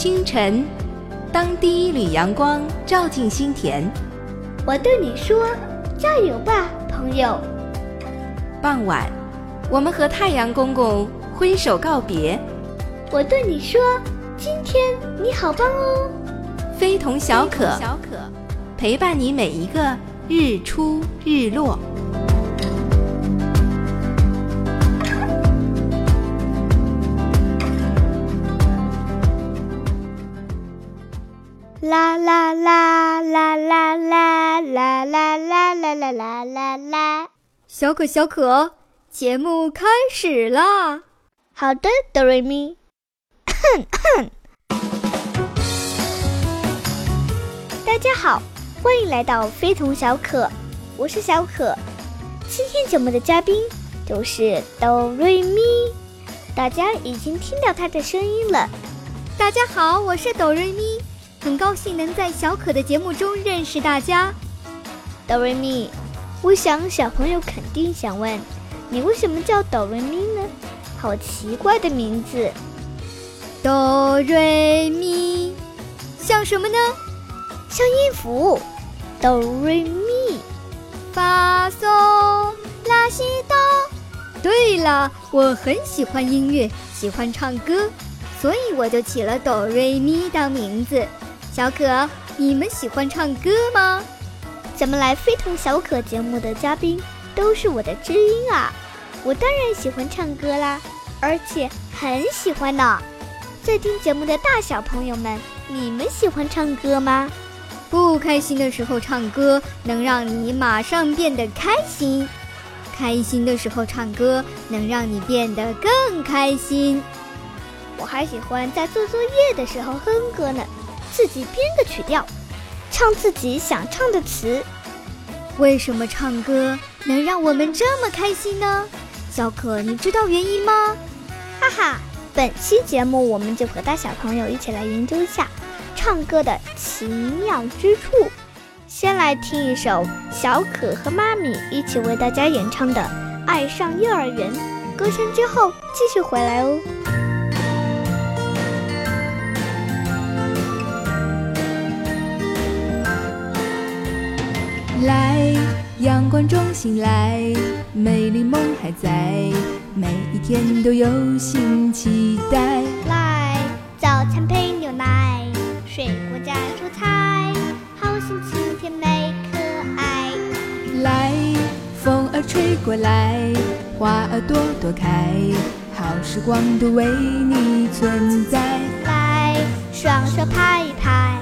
清晨，当第一缕阳光照进心田，我对你说：“加油吧，朋友。”傍晚，我们和太阳公公挥手告别，我对你说：“今天你好棒哦。”非同小可，小可陪伴你每一个日出日落。啦啦啦！小可小可，节目开始啦！好的，哆瑞咪。大家好，欢迎来到非同小可，我是小可。今天节目的嘉宾就是哆瑞咪，大家已经听到他的声音了。大家好，我是哆瑞咪。很高兴能在小可的节目中认识大家，哆瑞咪。我想小朋友肯定想问，你为什么叫哆瑞咪呢？好奇怪的名字。哆瑞咪，像什么呢？像音符。哆瑞咪，发嗦拉西哆。对了，我很喜欢音乐，喜欢唱歌，所以我就起了哆瑞咪当名字。小可，你们喜欢唱歌吗？咱们来非同小可节目的嘉宾都是我的知音啊！我当然喜欢唱歌啦，而且很喜欢呢。在听节目的大小朋友们，你们喜欢唱歌吗？不开心的时候唱歌能让你马上变得开心，开心的时候唱歌能让你变得更开心。我还喜欢在做作业的时候哼歌呢。自己编个曲调，唱自己想唱的词。为什么唱歌能让我们这么开心呢？小可，你知道原因吗？哈哈，本期节目我们就和大小朋友一起来研究一下唱歌的奇妙之处。先来听一首小可和妈咪一起为大家演唱的《爱上幼儿园》，歌声之后继续回来哦。来，阳光中醒来，美丽梦还在，每一天都有新期待。来，早餐配牛奶，水果加蔬菜，好心情甜美可爱。来，风儿吹过来，花儿朵朵开，好时光都为你存在。来，双手拍一拍，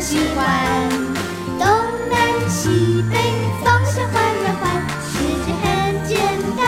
喜欢。东南西北，方向换呀换，世界很简单，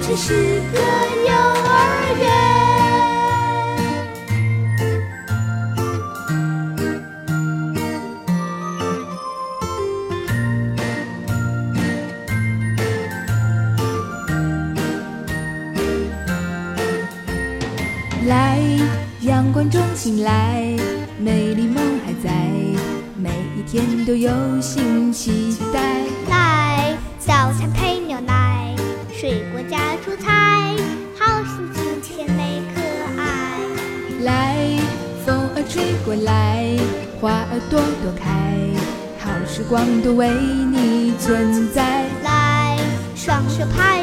这是个幼儿园。来，阳光中醒来，美丽梦，天都有新期待。来，早餐配牛奶，水果加蔬菜，好心情甜美可爱。来，风儿吹过来，花儿朵朵开，好时光都为你存在。来，双手拍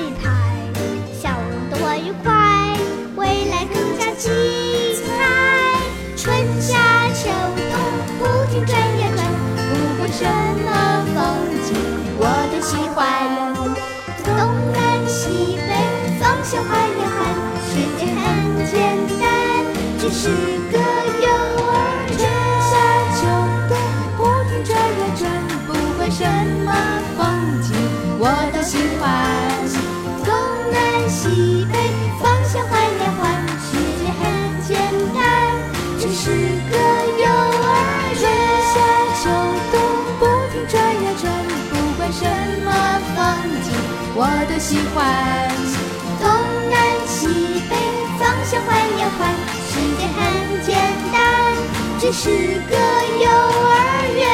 只是个幼儿园。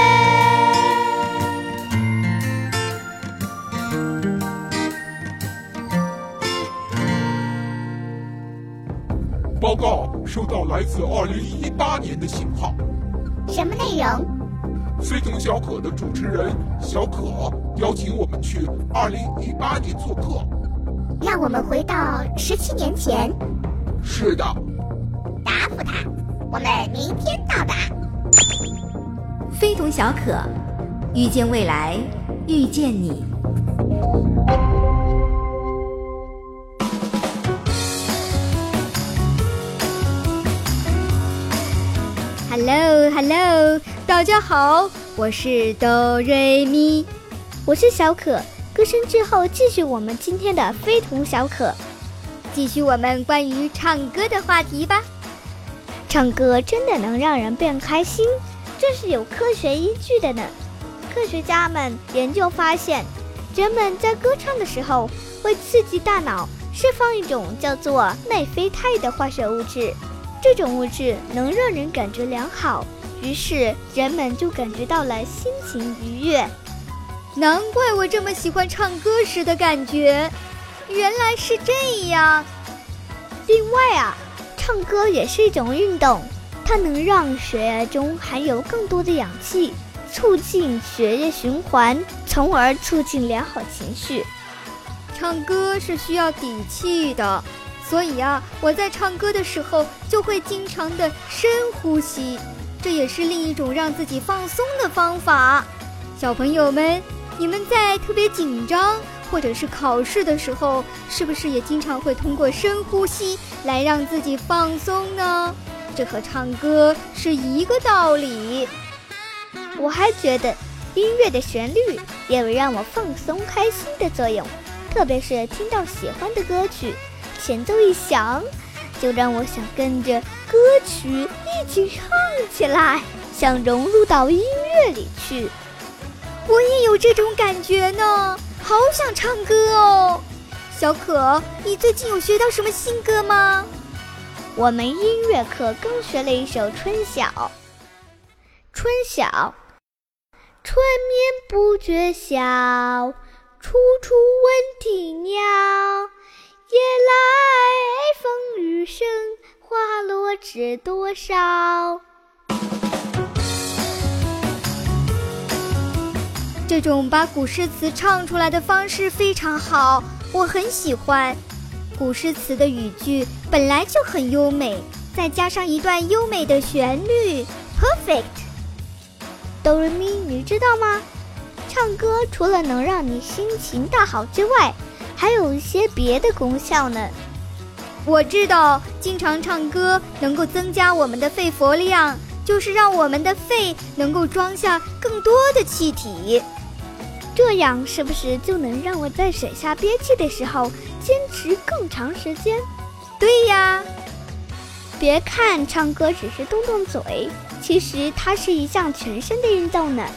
报告，收到来自2018年的信号。什么内容？非同小可的主持人小可邀请我们去2018年做客。让我们回到十七年前。是的，答复他，我们明天小可，遇见未来，遇见你。Hello Hello，大家好，我是哆瑞咪，我是小可。歌声之后，继续我们今天的非同小可，继续我们关于唱歌的话题吧。唱歌真的能让人变开心，这是有科学依据的呢。科学家们研究发现，人们在歌唱的时候会刺激大脑释放一种叫做内啡肽的化学物质。这种物质能让人感觉良好，于是人们就感觉到了心情愉悦。难怪我这么喜欢唱歌时的感觉，原来是这样。另外啊，唱歌也是一种运动，它能让血液中含有更多的氧气，促进血液循环，从而促进良好情绪。唱歌是需要底气的。所以啊，我在唱歌的时候就会经常的深呼吸，这也是另一种让自己放松的方法。小朋友们，你们在特别紧张或者是考试的时候，是不是也经常会通过深呼吸来让自己放松呢？这和唱歌是一个道理。我还觉得音乐的旋律也有让我放松开心的作用，特别是听到喜欢的歌曲。前奏一响，就让我想跟着歌曲一起唱起来，想融入到音乐里去。我也有这种感觉呢，好想唱歌哦。小可，你最近有学到什么新歌吗？我们音乐课刚学了一首《春晓》。春晓，春眠不觉晓，处处闻啼鸟。夜来风雨声，花落知多少。这种把古诗词唱出来的方式非常好，我很喜欢。古诗词的语句本来就很优美，再加上一段优美的旋律，perfect。哆瑞咪，你知道吗？唱歌除了能让你心情大好之外，还有一些别的功效呢。我知道，经常唱歌能够增加我们的肺活量，就是让我们的肺能够装下更多的气体。这样是不是就能让我在水下憋气的时候坚持更长时间？对呀。别看唱歌只是动动嘴，其实它是一项全身的运动呢，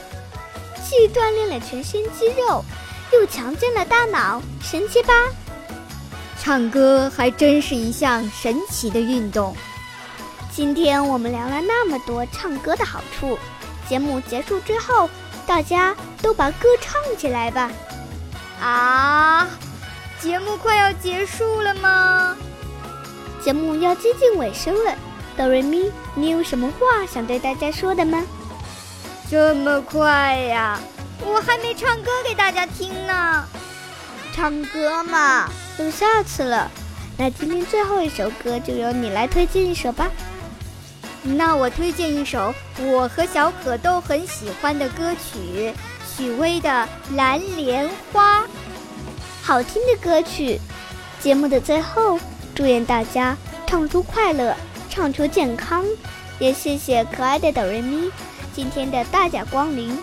既锻炼了全身肌肉。又强健了大脑，神奇吧？唱歌还真是一项神奇的运动。今天我们聊了那么多唱歌的好处，节目结束之后，大家都把歌唱起来吧！啊，节目快要结束了吗？节目要接近尾声了，哆瑞咪，你有什么话想对大家说的吗？这么快呀？我还没唱歌给大家听呢，唱歌嘛，有下次了。那今天最后一首歌就由你来推荐一首吧。那我推荐一首我和小可都很喜欢的歌曲，许巍的《蓝莲花》，好听的歌曲。节目的最后，祝愿大家唱出快乐，唱出健康，也谢谢可爱的哆瑞咪今天的大驾光临。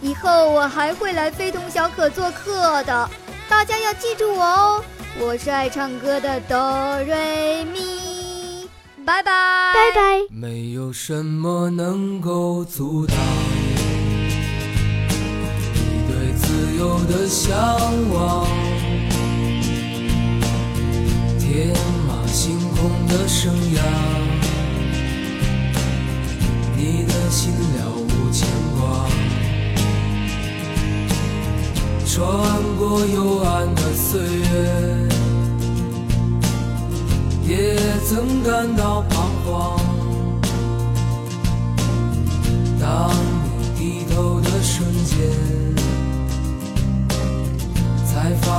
以后我还会来非同小可做客的，大家要记住我哦！我是爱唱歌的哆瑞咪，拜拜，拜拜。没有什么能够阻挡你对自由的向往，天马行空的生涯。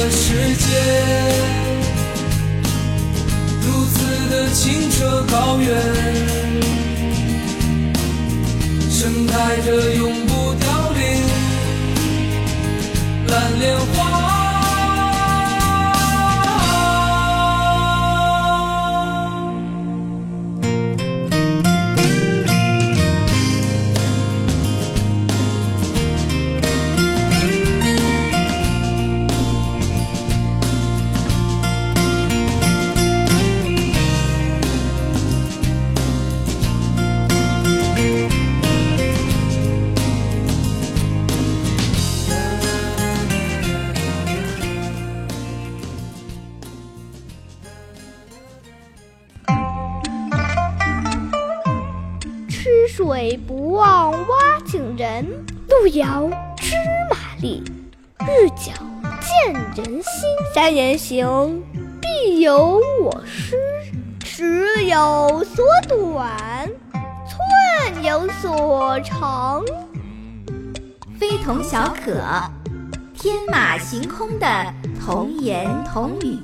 的世界，如此的清澈高远，盛开着永不凋零蓝莲花。水不忘挖井人，路遥知马力，日久见人心。三人行，必有我师。尺有所短，寸有所长。非同小可，天马行空的童言童语。